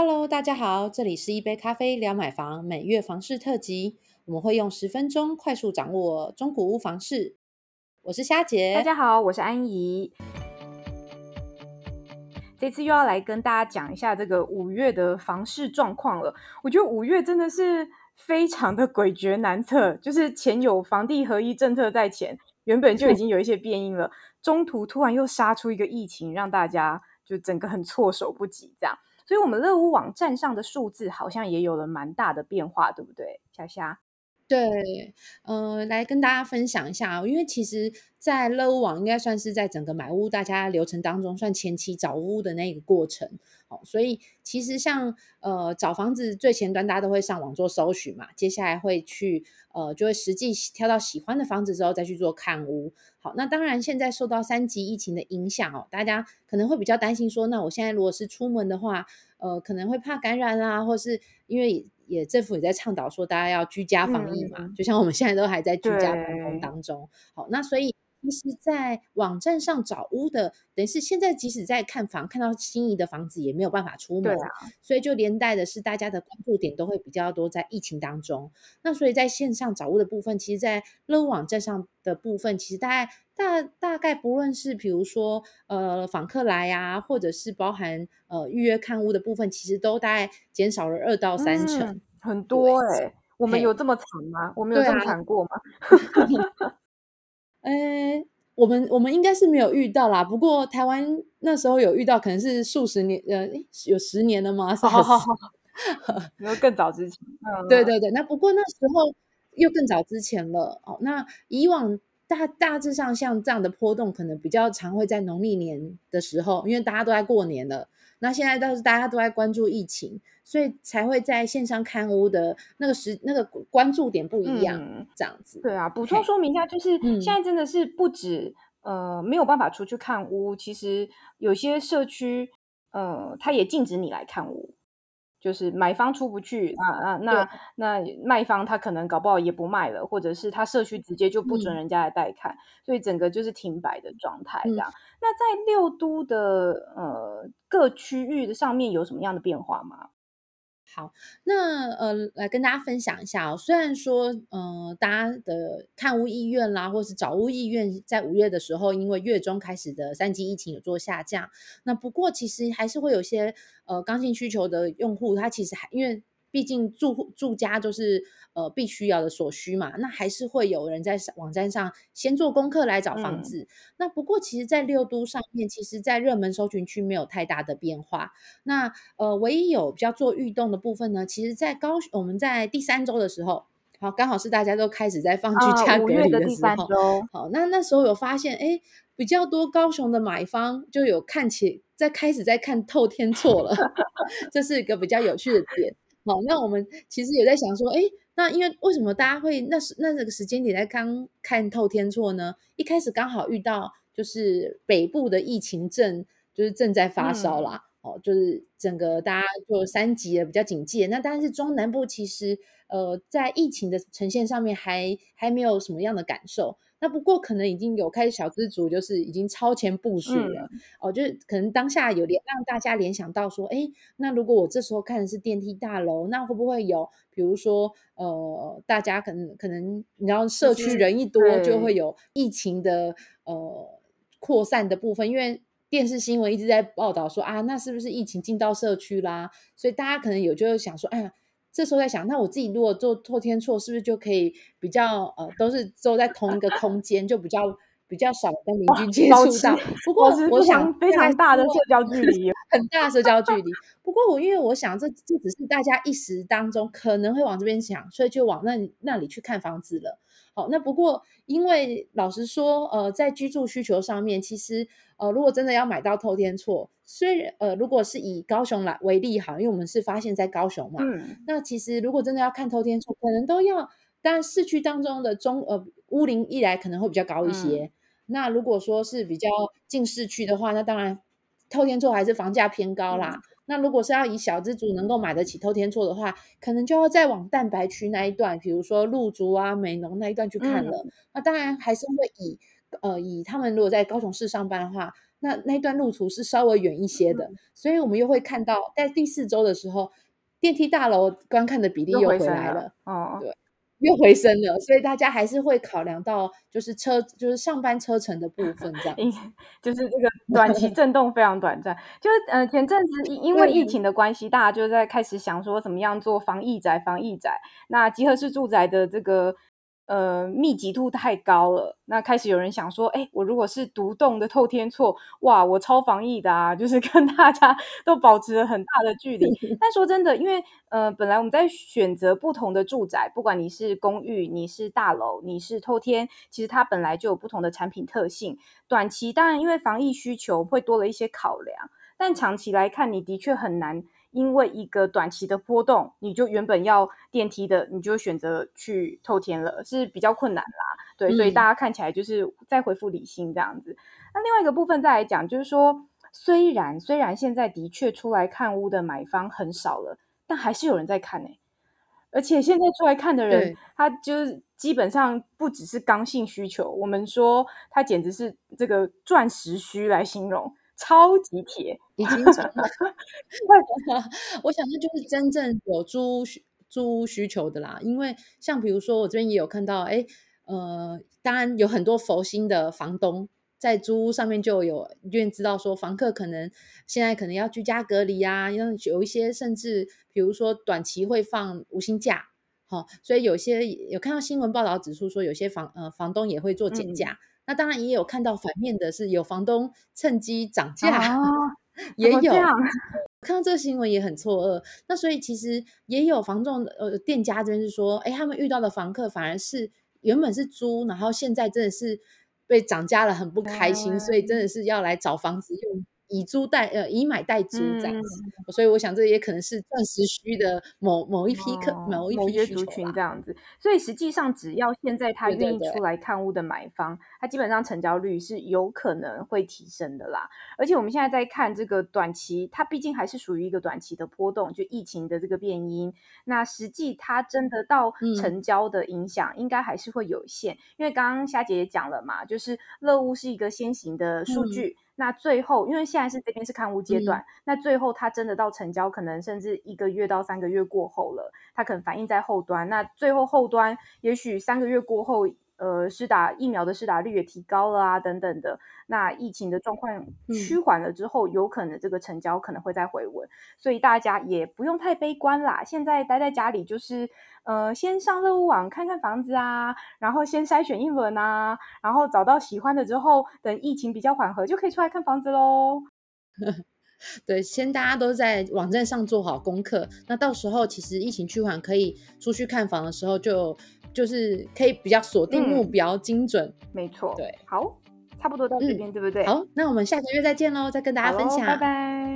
Hello，大家好，这里是一杯咖啡聊买房每月房市特辑，我们会用十分钟快速掌握中古屋房市。我是虾姐，大家好，我是安怡。这次又要来跟大家讲一下这个五月的房市状况了。我觉得五月真的是非常的诡谲难测，就是前有房地合一政策在前，原本就已经有一些变音了，中途突然又杀出一个疫情，让大家就整个很措手不及这样。所以，我们乐屋网站上的数字好像也有了蛮大的变化，对不对，虾虾？对，呃，来跟大家分享一下，因为其实，在乐屋网应该算是在整个买屋大家流程当中，算前期找屋的那个过程。哦，所以其实像呃找房子最前端，大家都会上网做搜寻嘛，接下来会去呃就会实际挑到喜欢的房子之后，再去做看屋。好，那当然现在受到三级疫情的影响哦，大家可能会比较担心说，那我现在如果是出门的话，呃，可能会怕感染啊，或是因为。也政府也在倡导说，大家要居家防疫嘛，就像我们现在都还在居家办公当中。好，那所以。其实，在网站上找屋的，等于是现在即使在看房，看到心仪的房子也没有办法出门，所以就连带的是大家的关注点都会比较多在疫情当中。那所以在线上找屋的部分，其实，在乐屋网站上的部分，其实大概大大概不论是比如说呃访客来呀，或者是包含呃预约看屋的部分，其实都大概减少了二到三成，很多哎。我们有这么惨吗？我们有这么惨过吗？呃，我们我们应该是没有遇到啦。不过台湾那时候有遇到，可能是数十年，呃，有十年了吗？好好好，有更早之前。对对对，那不过那时候又更早之前了。哦，那以往大大致上像这样的波动，可能比较常会在农历年的时候，因为大家都在过年了。那现在倒是大家都在关注疫情，所以才会在线上看屋的那个时那个关注点不一样，这样子。对啊，补充说明一下，就是现在真的是不止呃没有办法出去看屋，其实有些社区呃他也禁止你来看屋。就是买方出不去啊啊，那那卖方他可能搞不好也不卖了，或者是他社区直接就不准人家来带看，所以整个就是停摆的状态这样。那在六都的呃各区域的上面有什么样的变化吗？好，那呃，来跟大家分享一下哦。虽然说，呃，大家的看屋意愿啦，或是找屋意愿，在五月的时候，因为月中开始的三级疫情有做下降。那不过，其实还是会有些呃刚性需求的用户，他其实还因为。毕竟住住家就是呃必须要的所需嘛，那还是会有人在网站上先做功课来找房子。那不过其实，在六都上面，其实，在热门搜寻区没有太大的变化。那呃，唯一有比较做预动的部分呢，其实，在高我们在第三周的时候，好，刚好是大家都开始在放居家隔离的时候，好，那那时候有发现，哎，比较多高雄的买方就有看起在开始在看透天错了，这是一个比较有趣的点。好，那我们其实也在想说，哎，那因为为什么大家会那时那这个时间点在刚看透天错呢？一开始刚好遇到就是北部的疫情正就是正在发烧啦，哦，就是整个大家就三级的比较警戒。那当然是中南部其实呃在疫情的呈现上面还还没有什么样的感受。那不过可能已经有开始小资族，就是已经超前部署了哦，就是可能当下有联让大家联想到说，哎，那如果我这时候看的是电梯大楼，那会不会有，比如说，呃，大家可能可能你知道社区人一多，就会有疫情的呃扩散的部分，因为电视新闻一直在报道说啊，那是不是疫情进到社区啦？所以大家可能有就想说，哎呀。这时候在想，那我自己如果做透天错，是不是就可以比较呃，都是坐在同一个空间，就比较比较少跟邻居接触到。不过我想非常大的社交距离，很大社交距离。不过我因为我想，这这只是大家一时当中可能会往这边想，所以就往那那里去看房子了。好，那不过因为老实说，呃，在居住需求上面，其实呃，如果真的要买到透天厝，虽然呃，如果是以高雄来为例哈，因为我们是发现在高雄嘛，嗯，那其实如果真的要看透天厝，可能都要，当然市区当中的中呃屋龄一来可能会比较高一些。那如果说是比较近市区的话，那当然透天厝还是房价偏高啦。那如果是要以小资族能够买得起偷天错的话，可能就要再往蛋白区那一段，比如说鹿竹啊、美浓那一段去看了。那当然还是会以呃以他们如果在高雄市上班的话，那那段路途是稍微远一些的，所以我们又会看到在第四周的时候，电梯大楼观看的比例又回来了，哦，对。又回升了，所以大家还是会考量到就是车就是上班车程的部分，这样，就是这个短期震动非常短暂。就是呃前阵子因为疫情的关系，大家就在开始想说怎么样做防疫宅，防疫宅。那集合式住宅的这个。呃，密集度太高了，那开始有人想说，哎，我如果是独栋的透天厝，哇，我超防疫的啊，就是跟大家 都保持了很大的距离。但说真的，因为呃，本来我们在选择不同的住宅，不管你是公寓、你是大楼、你是透天，其实它本来就有不同的产品特性。短期当然因为防疫需求会多了一些考量，但长期来看，你的确很难。因为一个短期的波动，你就原本要电梯的，你就选择去透天了，是比较困难啦。对，所以大家看起来就是在回复理性这样子。那另外一个部分再来讲，就是说，虽然虽然现在的确出来看屋的买方很少了，但还是有人在看呢。而且现在出来看的人，他就是基本上不只是刚性需求，我们说他简直是这个钻石需来形容。超级铁，已经成了。我想那就是真正有租租需求的啦。因为像比如说，我这边也有看到，哎，呃，当然有很多佛心的房东在租屋上面就有愿知道说，房客可能现在可能要居家隔离啊，因为有一些甚至比如说短期会放无薪假，好，所以有些有看到新闻报道指出说，有些房呃房东也会做减价。那当然也有看到反面的，是有房东趁机涨价，也有 看到这个新闻也很错愕。那所以其实也有房仲呃店家这边是说，哎，他们遇到的房客反而是原本是租，然后现在真的是被涨价了，很不开心，所以真的是要来找房子用。以租代呃以买代租这样子，所以我想这也可能是钻石需的某某一批客某一批族群这样子。所以实际上只要现在他愿意出来看屋的买方，他基本上成交率是有可能会提升的啦。而且我们现在在看这个短期，它毕竟还是属于一个短期的波动，就疫情的这个变因。那实际它真的到成交的影响，应该还是会有限。因为刚刚夏姐也讲了嘛，就是乐屋是一个先行的数据。那最后，因为现在是这边是看屋阶段，那最后他真的到成交，可能甚至一个月到三个月过后了，他可能反映在后端。那最后后端，也许三个月过后。呃，施打疫苗的施打率也提高了啊，等等的。那疫情的状况趋缓了之后，有可能这个成交可能会再回稳，所以大家也不用太悲观啦。现在待在家里就是，呃，先上乐屋网看看房子啊，然后先筛选一轮啊，然后找到喜欢的之后，等疫情比较缓和，就可以出来看房子喽。对，先大家都在网站上做好功课，那到时候其实疫情趋缓，可以出去看房的时候就。就是可以比较锁定目标，精准，没错。对，好，差不多到这边，对不对？好，那我们下个月再见喽，再跟大家分享，拜拜。